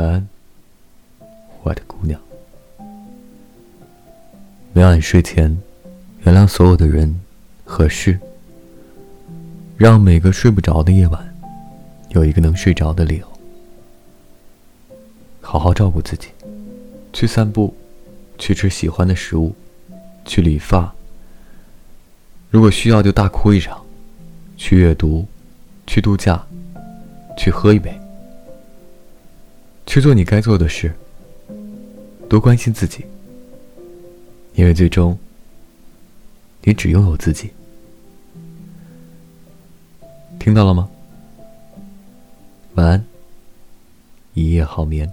晚安，我的姑娘。每晚睡前，原谅所有的人和事，让每个睡不着的夜晚，有一个能睡着的理由。好好照顾自己，去散步，去吃喜欢的食物，去理发。如果需要，就大哭一场，去阅读，去度假，去喝一杯，去做你该做的事。多关心自己，因为最终，你只拥有自己。听到了吗？晚安，一夜好眠。